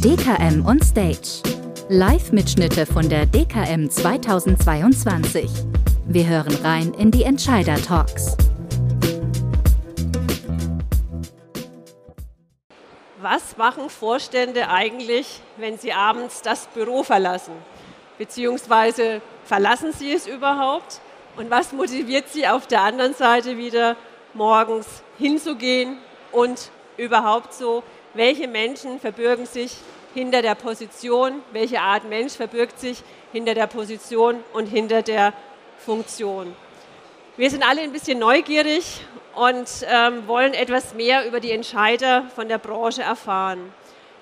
DKM on Stage. Live-Mitschnitte von der DKM 2022. Wir hören rein in die Entscheider-Talks. Was machen Vorstände eigentlich, wenn sie abends das Büro verlassen? Beziehungsweise verlassen sie es überhaupt? Und was motiviert sie auf der anderen Seite wieder, morgens hinzugehen und überhaupt so, welche Menschen verbürgen sich hinter der Position, welche Art Mensch verbirgt sich hinter der Position und hinter der Funktion. Wir sind alle ein bisschen neugierig und ähm, wollen etwas mehr über die Entscheider von der Branche erfahren.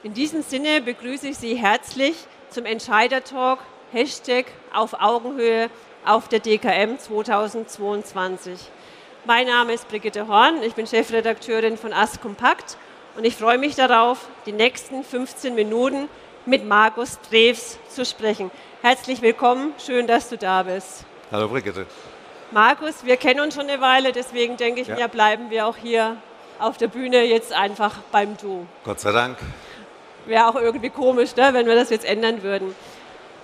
In diesem Sinne begrüße ich Sie herzlich zum Entscheider-Talk Hashtag auf Augenhöhe auf der DKM 2022. Mein Name ist Brigitte Horn, ich bin Chefredakteurin von Ask Kompakt und ich freue mich darauf, die nächsten 15 Minuten mit Markus Drews zu sprechen. Herzlich willkommen, schön, dass du da bist. Hallo Brigitte. Markus, wir kennen uns schon eine Weile, deswegen denke ich ja. mir, bleiben wir auch hier auf der Bühne jetzt einfach beim Du. Gott sei Dank. Wäre auch irgendwie komisch, ne, wenn wir das jetzt ändern würden.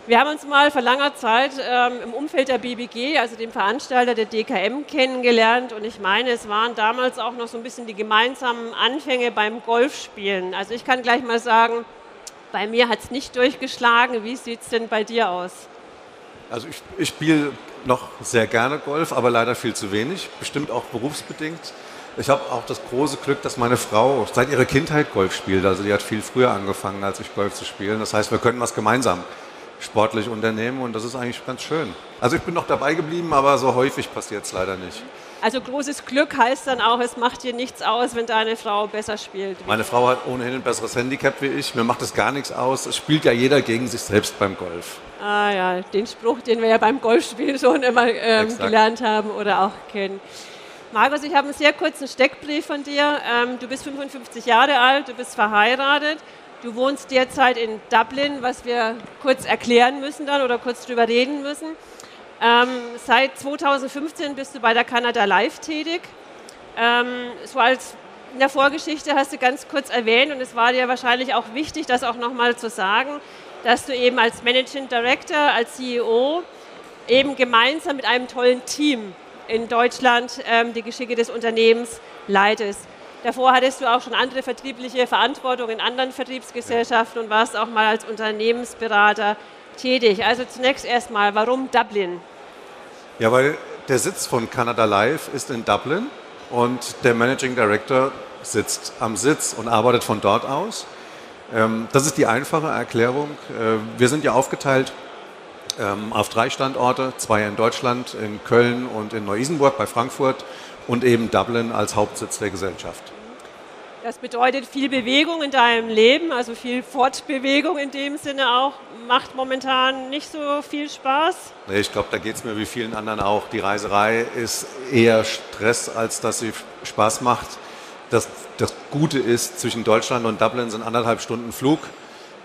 Wir haben uns mal vor langer Zeit ähm, im Umfeld der BBG, also dem Veranstalter der DKM, kennengelernt. Und ich meine, es waren damals auch noch so ein bisschen die gemeinsamen Anfänge beim Golfspielen. Also ich kann gleich mal sagen, bei mir hat es nicht durchgeschlagen. Wie sieht es denn bei dir aus? Also ich, ich spiele noch sehr gerne Golf, aber leider viel zu wenig, bestimmt auch berufsbedingt. Ich habe auch das große Glück, dass meine Frau seit ihrer Kindheit Golf spielt. Also die hat viel früher angefangen, als ich Golf zu spielen. Das heißt, wir können was gemeinsam sportlich unternehmen und das ist eigentlich ganz schön. Also ich bin noch dabei geblieben, aber so häufig passiert es leider nicht. Also großes Glück heißt dann auch, es macht dir nichts aus, wenn deine Frau besser spielt. Meine Frau hat ohnehin ein besseres Handicap wie ich. Mir macht es gar nichts aus. Es spielt ja jeder gegen sich selbst beim Golf. Ah ja, den Spruch, den wir ja beim Golfspiel schon immer ähm, gelernt haben oder auch kennen. Markus, ich habe einen sehr kurzen Steckbrief von dir. Ähm, du bist 55 Jahre alt, du bist verheiratet Du wohnst derzeit in Dublin, was wir kurz erklären müssen dann oder kurz drüber reden müssen. Ähm, seit 2015 bist du bei der Canada Live tätig. Ähm, so als in der Vorgeschichte hast du ganz kurz erwähnt und es war dir wahrscheinlich auch wichtig, das auch nochmal zu sagen, dass du eben als Managing Director, als CEO eben gemeinsam mit einem tollen Team in Deutschland ähm, die Geschicke des Unternehmens leitest. Davor hattest du auch schon andere vertriebliche Verantwortung in anderen Vertriebsgesellschaften und warst auch mal als Unternehmensberater tätig. Also zunächst erstmal, warum Dublin? Ja, weil der Sitz von Canada Live ist in Dublin und der Managing Director sitzt am Sitz und arbeitet von dort aus. Ähm, das ist die einfache Erklärung. Äh, wir sind ja aufgeteilt ähm, auf drei Standorte, zwei in Deutschland, in Köln und in Neu-Isenburg bei Frankfurt und eben Dublin als Hauptsitz der Gesellschaft. Das bedeutet viel Bewegung in deinem Leben, also viel Fortbewegung in dem Sinne auch. Macht momentan nicht so viel Spaß? Nee, ich glaube, da geht es mir wie vielen anderen auch. Die Reiserei ist eher Stress, als dass sie Spaß macht. Das, das Gute ist, zwischen Deutschland und Dublin sind anderthalb Stunden Flug.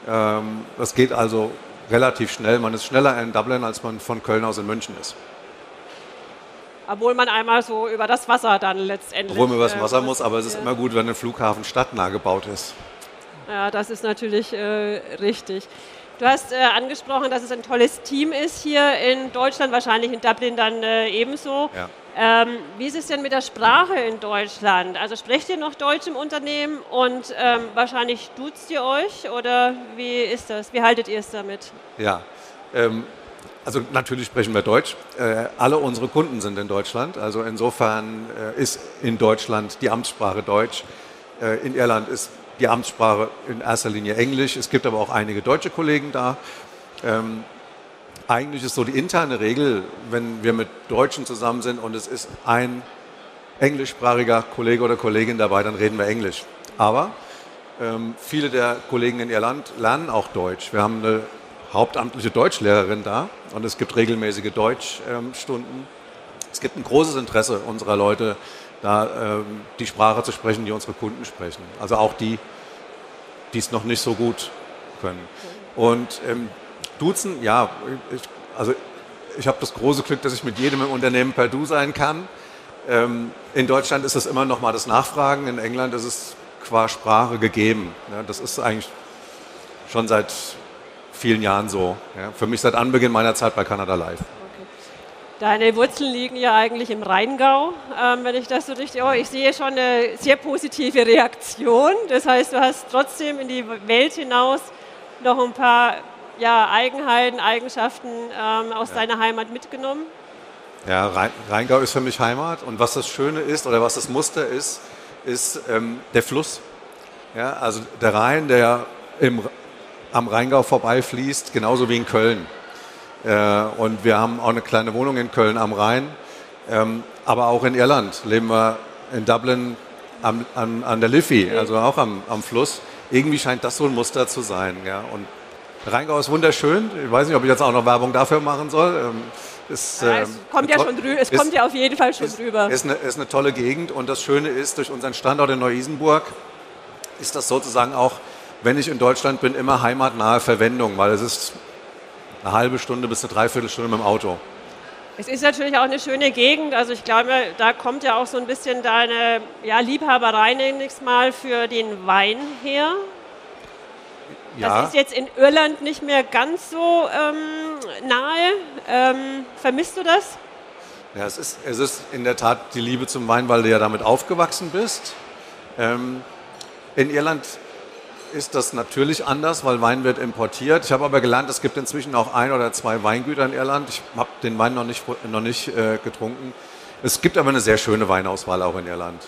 Ähm, das geht also relativ schnell. Man ist schneller in Dublin, als man von Köln aus in München ist. Obwohl man einmal so über das Wasser dann letztendlich. Obwohl man über das Wasser äh, muss, aber es ist immer gut, wenn ein Flughafen stadtnah gebaut ist. Ja, das ist natürlich äh, richtig. Du hast äh, angesprochen, dass es ein tolles Team ist hier in Deutschland, wahrscheinlich in Dublin dann äh, ebenso. Ja. Ähm, wie ist es denn mit der Sprache in Deutschland? Also sprecht ihr noch Deutsch im Unternehmen und ähm, wahrscheinlich duzt ihr euch oder wie ist das? Wie haltet ihr es damit? Ja, ähm, also natürlich sprechen wir Deutsch. Äh, alle unsere Kunden sind in Deutschland. Also insofern äh, ist in Deutschland die Amtssprache Deutsch. Äh, in Irland ist die Amtssprache in erster Linie Englisch. Es gibt aber auch einige deutsche Kollegen da. Ähm, eigentlich ist so die interne Regel, wenn wir mit Deutschen zusammen sind und es ist ein englischsprachiger Kollege oder Kollegin dabei, dann reden wir Englisch. Aber ähm, viele der Kollegen in Irland lernen auch Deutsch. Wir haben eine hauptamtliche Deutschlehrerin da und es gibt regelmäßige Deutschstunden. Es gibt ein großes Interesse unserer Leute, da ähm, die Sprache zu sprechen, die unsere Kunden sprechen. Also auch die, die es noch nicht so gut können. Und ähm, Duzen, ja, ich, also ich habe das große Glück, dass ich mit jedem im Unternehmen per Du sein kann. Ähm, in Deutschland ist das immer noch mal das Nachfragen, in England ist es qua Sprache gegeben. Ja, das ist eigentlich schon seit vielen Jahren so. Ja, für mich seit Anbeginn meiner Zeit bei Kanada Live. Deine Wurzeln liegen ja eigentlich im Rheingau, ähm, wenn ich das so richtig. Oh, ich sehe schon eine sehr positive Reaktion. Das heißt, du hast trotzdem in die Welt hinaus noch ein paar ja, Eigenheiten, Eigenschaften ähm, aus ja. deiner Heimat mitgenommen. Ja, Rheingau ist für mich Heimat und was das Schöne ist oder was das Muster ist, ist ähm, der Fluss. Ja, also der Rhein, der im, am Rheingau vorbeifließt, genauso wie in Köln. Äh, und wir haben auch eine kleine Wohnung in Köln am Rhein. Ähm, aber auch in Irland leben wir in Dublin am, an, an der Liffey, also auch am, am Fluss. Irgendwie scheint das so ein Muster zu sein. Ja. Und Rheingau ist wunderschön. Ich weiß nicht, ob ich jetzt auch noch Werbung dafür machen soll. Ähm, ist, ja, es ähm, kommt ja schon drüber. Es ist, kommt ja auf jeden Fall schon ist, drüber. Ist eine, ist eine tolle Gegend und das Schöne ist, durch unseren Standort in Neu-Isenburg ist das sozusagen auch, wenn ich in Deutschland bin, immer heimatnahe Verwendung, weil es ist eine halbe Stunde bis eine Dreiviertelstunde mit dem Auto. Es ist natürlich auch eine schöne Gegend. Also ich glaube, da kommt ja auch so ein bisschen deine ja, Liebhaberei, nenne ich es mal, für den Wein her. Ja. Das ist jetzt in Irland nicht mehr ganz so ähm, nahe. Ähm, vermisst du das? Ja, es ist, es ist in der Tat die Liebe zum Wein, weil du ja damit aufgewachsen bist. Ähm, in Irland ist das natürlich anders, weil Wein wird importiert. Ich habe aber gelernt, es gibt inzwischen auch ein oder zwei Weingüter in Irland. Ich habe den Wein noch nicht, noch nicht äh, getrunken. Es gibt aber eine sehr schöne Weinauswahl auch in Irland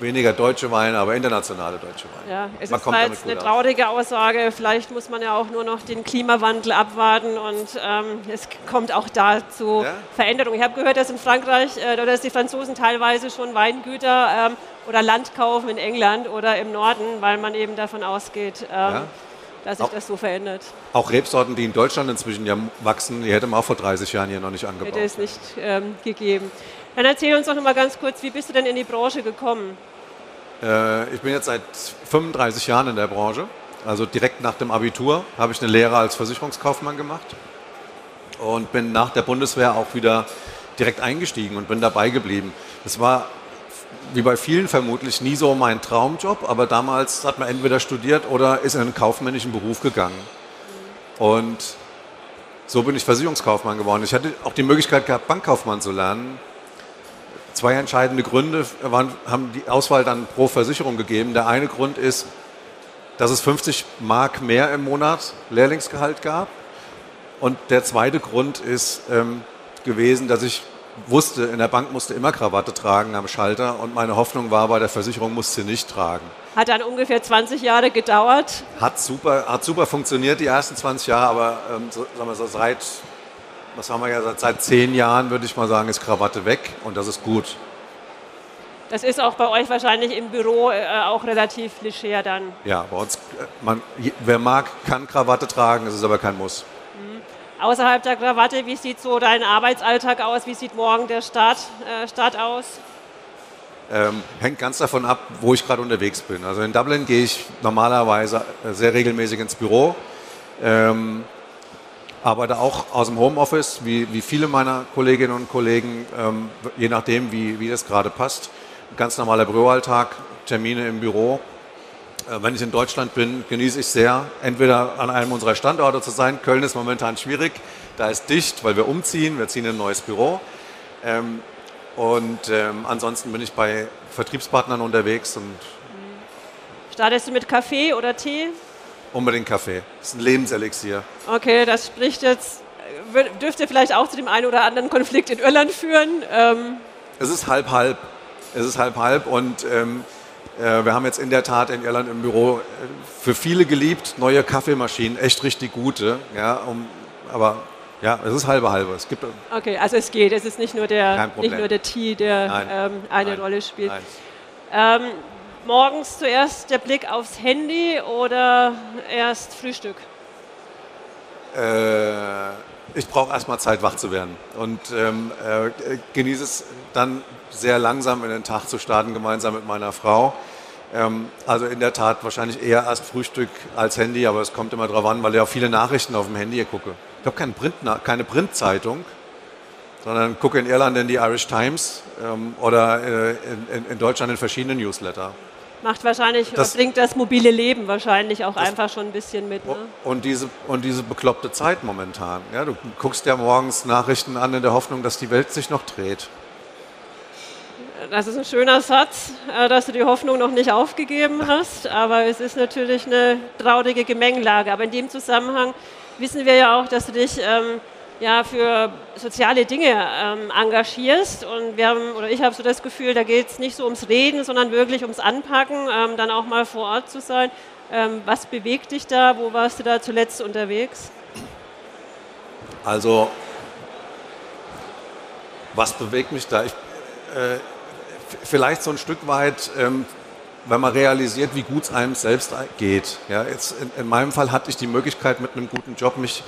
weniger deutsche Weine, aber internationale deutsche Weine. Ja, es man ist halt eine traurige Aussage. Vielleicht muss man ja auch nur noch den Klimawandel abwarten und ähm, es kommt auch da zu ja? Veränderungen. Ich habe gehört, dass in Frankreich äh, oder dass die Franzosen teilweise schon Weingüter ähm, oder Land kaufen in England oder im Norden, weil man eben davon ausgeht. Ähm, ja? dass sich auch, das so verändert. Auch Rebsorten, die in Deutschland inzwischen ja wachsen, die hätte man auch vor 30 Jahren hier noch nicht angebaut. Hätte es nicht ähm, gegeben. Dann erzähl uns doch noch mal ganz kurz, wie bist du denn in die Branche gekommen? Äh, ich bin jetzt seit 35 Jahren in der Branche. Also direkt nach dem Abitur habe ich eine Lehre als Versicherungskaufmann gemacht und bin nach der Bundeswehr auch wieder direkt eingestiegen und bin dabei geblieben. Das war wie bei vielen vermutlich nie so mein Traumjob, aber damals hat man entweder studiert oder ist in einen kaufmännischen Beruf gegangen. Und so bin ich Versicherungskaufmann geworden. Ich hatte auch die Möglichkeit gehabt, Bankkaufmann zu lernen zwei entscheidende Gründe waren, haben die Auswahl dann pro Versicherung gegeben. Der eine Grund ist, dass es 50 Mark mehr im Monat Lehrlingsgehalt gab. Und der zweite Grund ist ähm, gewesen, dass ich wusste, in der Bank musste immer Krawatte tragen am Schalter und meine Hoffnung war, bei der Versicherung musste sie nicht tragen. Hat dann ungefähr 20 Jahre gedauert? Hat super, hat super funktioniert, die ersten 20 Jahre, aber ähm, so, sagen wir so, seit was haben wir ja seit, seit zehn Jahren, würde ich mal sagen, ist Krawatte weg und das ist gut. Das ist auch bei euch wahrscheinlich im Büro äh, auch relativ leger dann. Ja, bei uns, äh, man, wer mag, kann Krawatte tragen, es ist aber kein Muss. Mhm. Außerhalb der Krawatte, wie sieht so dein Arbeitsalltag aus? Wie sieht morgen der Start, äh, Start aus? Ähm, hängt ganz davon ab, wo ich gerade unterwegs bin. Also in Dublin gehe ich normalerweise äh, sehr regelmäßig ins Büro. Ähm, arbeite auch aus dem Homeoffice, wie, wie viele meiner Kolleginnen und Kollegen, ähm, je nachdem, wie, wie das gerade passt. Ganz normaler Büroalltag, Termine im Büro. Äh, wenn ich in Deutschland bin, genieße ich sehr, entweder an einem unserer Standorte zu sein. Köln ist momentan schwierig, da ist dicht, weil wir umziehen, wir ziehen in ein neues Büro. Ähm, und ähm, ansonsten bin ich bei Vertriebspartnern unterwegs. Und Startest du mit Kaffee oder Tee? Unbedingt Kaffee. Das ist ein Lebenselixier. Okay, das spricht jetzt, dürfte vielleicht auch zu dem einen oder anderen Konflikt in Irland führen. Ähm es ist halb halb. Es ist halb halb und ähm, äh, wir haben jetzt in der Tat in Irland im Büro äh, für viele geliebt neue Kaffeemaschinen, echt richtig gute. Ja, um, aber ja, es ist halbe halbe. Es gibt okay, also es geht. Es ist nicht nur der, nicht nur der Tee, der ähm, eine Nein. Rolle spielt. Ähm, morgens zuerst der Blick aufs Handy oder erst Frühstück? Äh, ich brauche erstmal Zeit, wach zu werden und ähm, äh, genieße es dann sehr langsam in den Tag zu starten, gemeinsam mit meiner Frau. Ähm, also in der Tat wahrscheinlich eher erst Frühstück als Handy, aber es kommt immer darauf an, weil ich auch viele Nachrichten auf dem Handy gucke. Ich habe keine, Print, keine Printzeitung, sondern gucke in Irland in die Irish Times ähm, oder äh, in, in, Deutschland in verschiedene Newsletter. Macht wahrscheinlich, das bringt das mobile Leben wahrscheinlich auch einfach schon ein bisschen mit. Ne? Und, diese, und diese bekloppte Zeit momentan. Ja, du guckst ja morgens Nachrichten an in der Hoffnung, dass die Welt sich noch dreht. Das ist ein schöner Satz, äh, dass du die Hoffnung noch nicht aufgegeben hast, aber es ist natürlich eine traurige Gemengelage. Aber in dem Zusammenhang wissen wir ja auch, dass du dich ähm, ja, für soziale Dinge ähm, engagierst. Und wir haben, oder ich habe so das Gefühl, da geht es nicht so ums Reden, sondern wirklich ums Anpacken, ähm, dann auch mal vor Ort zu sein. Ähm, was bewegt dich da? Wo warst du da zuletzt unterwegs? Also, was bewegt mich da? Ich, äh, vielleicht so ein Stück weit, ähm, wenn man realisiert, wie gut es einem selbst geht. Ja, jetzt in, in meinem Fall hatte ich die Möglichkeit, mit einem guten Job mich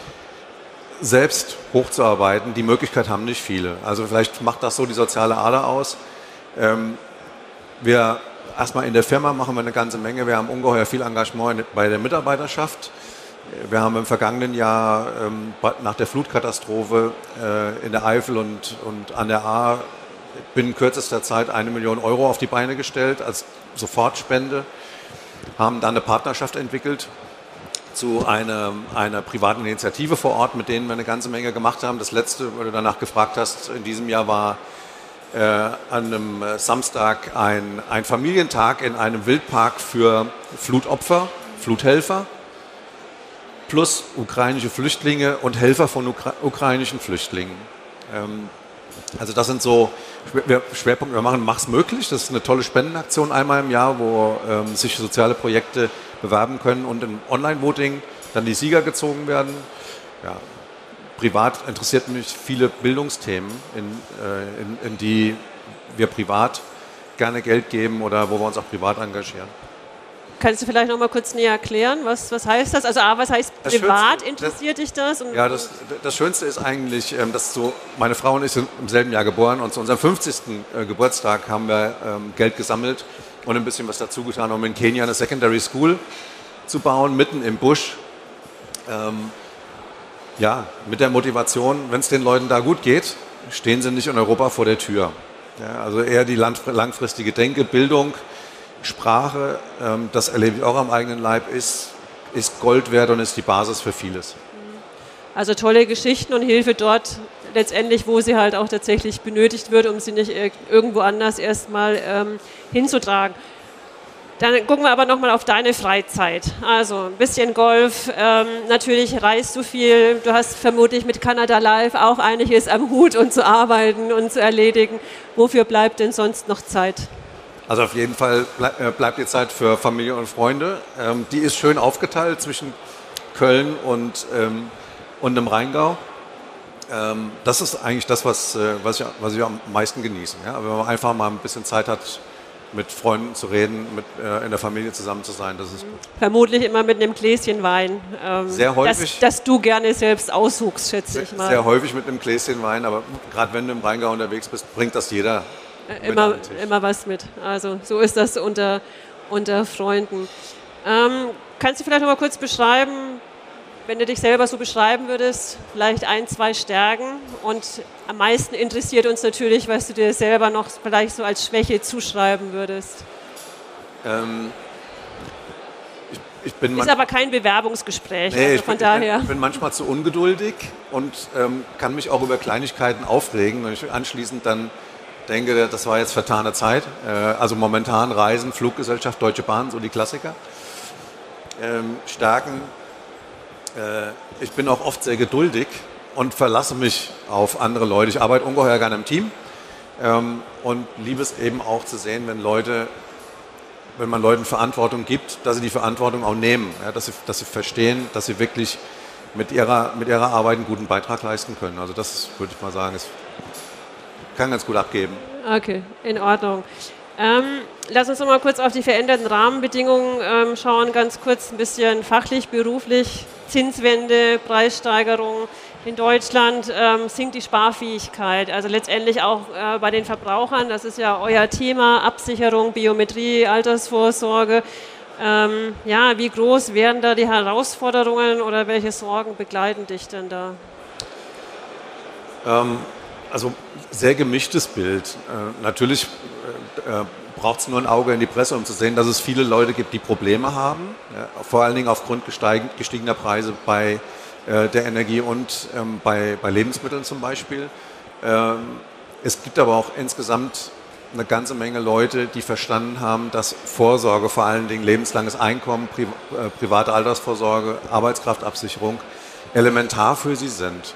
selbst hochzuarbeiten. Die Möglichkeit haben nicht viele. Also vielleicht macht das so die soziale Ader aus. Ähm, wir erstmal in der Firma machen wir eine ganze Menge. Wir haben ungeheuer viel Engagement bei der Mitarbeiterschaft. Wir haben im vergangenen Jahr ähm, nach der Flutkatastrophe äh, in der Eifel und, und an der A binnen kürzester Zeit eine Million Euro auf die Beine gestellt als Sofortspende, haben dann eine Partnerschaft entwickelt zu einer, einer privaten Initiative vor Ort, mit denen wir eine ganze Menge gemacht haben. Das letzte, wo du danach gefragt hast, in diesem Jahr war äh, an einem Samstag ein, ein Familientag in einem Wildpark für Flutopfer, Fluthelfer, plus ukrainische Flüchtlinge und Helfer von Ukra ukrainischen Flüchtlingen. Ähm, also das sind so Schwerpunkte. Wir machen Mach's möglich. Das ist eine tolle Spendenaktion einmal im Jahr, wo ähm, sich soziale Projekte bewerben können und im Online-Voting dann die Sieger gezogen werden. Ja, privat interessiert mich viele Bildungsthemen, in, äh, in, in die wir privat gerne Geld geben oder wo wir uns auch privat engagieren. Kannst du vielleicht noch mal kurz näher erklären, was, was heißt das? Also A, was heißt privat, Schönste, interessiert das, dich das? Und ja, das, das Schönste ist eigentlich, ähm, dass so, meine Frau und ich sind im selben Jahr geboren und zu unserem 50. Äh, Geburtstag haben wir ähm, Geld gesammelt und ein bisschen was dazu getan, um in Kenia eine Secondary School zu bauen, mitten im Busch. Ähm, ja, mit der Motivation, wenn es den Leuten da gut geht, stehen sie nicht in Europa vor der Tür. Ja, also eher die langfristige Denke, Bildung, Sprache, ähm, das erlebe ich auch am eigenen Leib, ist, ist Gold wert und ist die Basis für vieles. Also tolle Geschichten und Hilfe dort letztendlich, wo sie halt auch tatsächlich benötigt wird, um sie nicht irgendwo anders erstmal ähm, hinzutragen. Dann gucken wir aber nochmal auf deine Freizeit. Also ein bisschen Golf, ähm, natürlich reist du viel. Du hast vermutlich mit Canada Live auch einiges am Hut und zu arbeiten und zu erledigen. Wofür bleibt denn sonst noch Zeit? Also auf jeden Fall bleib, äh, bleibt die Zeit für Familie und Freunde. Ähm, die ist schön aufgeteilt zwischen Köln und, ähm, und dem Rheingau. Ähm, das ist eigentlich das, was, äh, was, ich, was ich am meisten genieße. Ja? Wenn man einfach mal ein bisschen Zeit hat, mit Freunden zu reden, mit, äh, in der Familie zusammen zu sein, das ist gut. Vermutlich immer mit einem Gläschen Wein. Ähm, sehr häufig. Das, das, du gerne selbst aussuchst, schätze ich mal. Sehr häufig mit einem Gläschen Wein, aber gerade wenn du im Rheingau unterwegs bist, bringt das jeder immer, immer was mit. Also so ist das unter, unter Freunden. Ähm, kannst du vielleicht noch mal kurz beschreiben, wenn du dich selber so beschreiben würdest, vielleicht ein, zwei Stärken und am meisten interessiert uns natürlich, was du dir selber noch vielleicht so als Schwäche zuschreiben würdest. Ähm, ich, ich Ist aber kein Bewerbungsgespräch, nee, also von ich bin, daher. Ich bin manchmal zu ungeduldig und ähm, kann mich auch über Kleinigkeiten aufregen und ich anschließend dann denke, das war jetzt vertane Zeit. Äh, also momentan Reisen, Fluggesellschaft, Deutsche Bahn, so die Klassiker. Ähm, Stärken. Äh, ich bin auch oft sehr geduldig und verlasse mich auf andere Leute. Ich arbeite ungeheuer gerne im Team ähm, und liebe es eben auch zu sehen, wenn Leute, wenn man Leuten Verantwortung gibt, dass sie die Verantwortung auch nehmen, dass, sie, dass sie verstehen, dass sie wirklich mit ihrer, mit ihrer Arbeit einen guten Beitrag leisten können. Also das würde ich mal sagen, ist kann ganz gut abgeben. Okay, in Ordnung. Ähm, lass uns noch mal kurz auf die veränderten Rahmenbedingungen ähm, schauen, ganz kurz ein bisschen fachlich, beruflich, Zinswende, Preissteigerung. In Deutschland ähm, sinkt die Sparfähigkeit, also letztendlich auch äh, bei den Verbrauchern, das ist ja euer Thema, Absicherung, Biometrie, Altersvorsorge. Ähm, ja, wie groß wären da die Herausforderungen oder welche Sorgen begleiten dich denn da? Ähm, also sehr gemischtes Bild. Äh, natürlich äh, braucht es nur ein Auge in die Presse, um zu sehen, dass es viele Leute gibt, die Probleme haben, ja, vor allen Dingen aufgrund gestiegener Preise bei äh, der Energie und ähm, bei, bei, Lebensmitteln zum Beispiel. Ähm, es gibt aber auch insgesamt eine ganze Menge Leute, die verstanden haben, dass Vorsorge, vor allen Dingen lebenslanges Einkommen, Pri äh, private Altersvorsorge, Arbeitskraftabsicherung elementar für sie sind.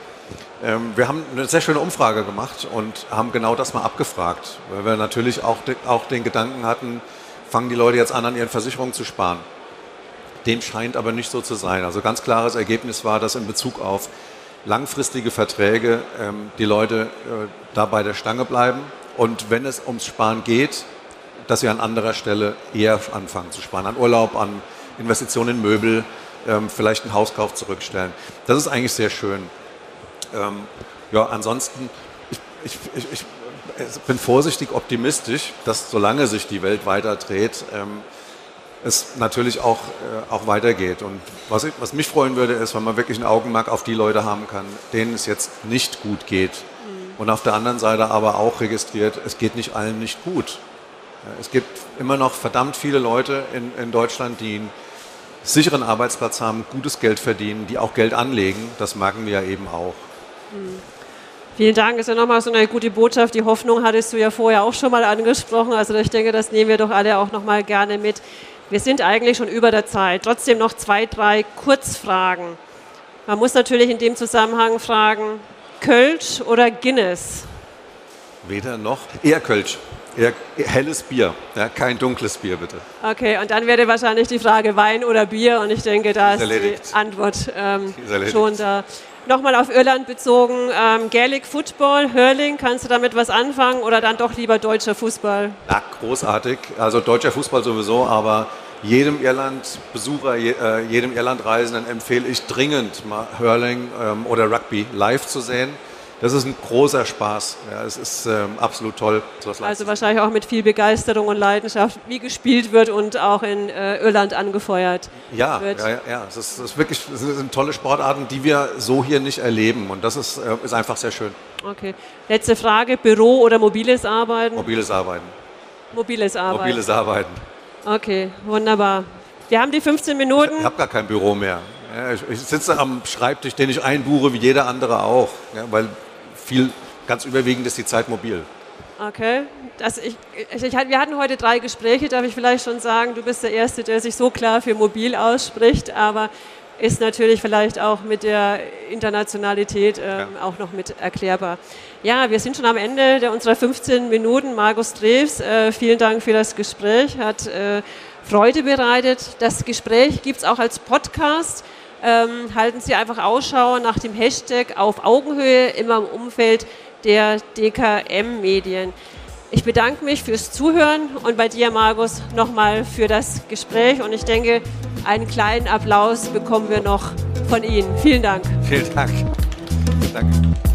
Ähm, wir haben eine sehr schöne Umfrage gemacht und haben genau das mal abgefragt, weil wir natürlich auch, auch den Gedanken hatten, fangen die Leute jetzt an, an ihren Versicherungen zu sparen. Dem scheint aber nicht so zu sein. Also ganz klares Ergebnis war, dass in Bezug auf langfristige Verträge ähm, die Leute äh, da bei der Stange bleiben und wenn es ums Sparen geht, dass sie an anderer Stelle eher anfangen zu sparen, an Urlaub, an Investitionen in Möbel, ähm, vielleicht einen Hauskauf zurückstellen. Das ist eigentlich sehr schön. Ähm, ja, ansonsten, ich, ich, ich, ich, bin vorsichtig optimistisch, dass solange sich die Welt weiter dreht, ähm, es natürlich auch, äh, auch weitergeht. Und was, ich, was mich freuen würde, ist, wenn man wirklich ein Augenmerk auf die Leute haben kann, denen es jetzt nicht gut geht. Mhm. Und auf der anderen Seite aber auch registriert, es geht nicht allen nicht gut. Es gibt immer noch verdammt viele Leute in, in Deutschland, die einen sicheren Arbeitsplatz haben, gutes Geld verdienen, die auch Geld anlegen. Das merken wir ja eben auch. Vielen Dank. Das ist ja nochmal so eine gute Botschaft. Die Hoffnung hattest du ja vorher auch schon mal angesprochen. Also ich denke, das nehmen wir doch alle auch nochmal gerne mit. Wir sind eigentlich schon über der Zeit. Trotzdem noch zwei, drei Kurzfragen. Man muss natürlich in dem Zusammenhang fragen, Kölsch oder Guinness? Weder noch. Eher Kölsch. Eher helles Bier, ja, kein dunkles Bier bitte. Okay, und dann wäre wahrscheinlich die Frage Wein oder Bier und ich denke, da ist, ist die Antwort ähm, schon da nochmal auf Irland bezogen, ähm, Gaelic Football, Hurling, kannst du damit was anfangen oder dann doch lieber deutscher Fußball? Ja, großartig. Also deutscher Fußball sowieso, aber jedem Irland-Besucher, äh, jedem Irland-Reisenden empfehle ich dringend mal Hurling ähm, oder Rugby live zu sehen das ist ein großer Spaß. Ja, es ist ähm, absolut toll. also wahrscheinlich auch mit viel Begeisterung und Leidenschaft, wie gespielt wird und auch in äh, Irland angefeuert ja, wird. Ja, ja, ja. Es ist, es ist wirklich es sind tolle Sportarten, die wir so hier nicht erleben. Und das ist, äh, ist einfach sehr schön. Okay. Letzte Frage: Büro oder mobiles Arbeiten? Mobiles Arbeiten. Mobiles Arbeiten. Mobiles Arbeiten. Okay, wunderbar. Wir haben die 15 Minuten. Ich habe gar kein Büro mehr. Ich, sitze am Schreibtisch, den ich einbuche, wie jeder andere auch. Weil viel, ganz überwiegend ist die Zeit mobil. Okay. Das, ich, ich, wir hatten heute drei Gespräche, darf ich vielleicht schon sagen. Du bist der Erste, der sich so klar für mobil ausspricht, aber ist natürlich vielleicht auch mit der Internationalität äh, ja. auch noch mit erklärbar. Ja, wir sind schon am Ende der, unserer 15 Minuten. Markus Drews, äh, vielen Dank für das Gespräch, hat äh, Freude bereitet. Das Gespräch gibt es auch als Podcast ähm, halten Sie einfach Ausschau nach dem Hashtag auf Augenhöhe immer im Umfeld der DKM-Medien. Ich bedanke mich fürs Zuhören und bei dir, Markus, nochmal für das Gespräch. Und ich denke, einen kleinen Applaus bekommen wir noch von Ihnen. Vielen Dank. Vielen Dank. Danke.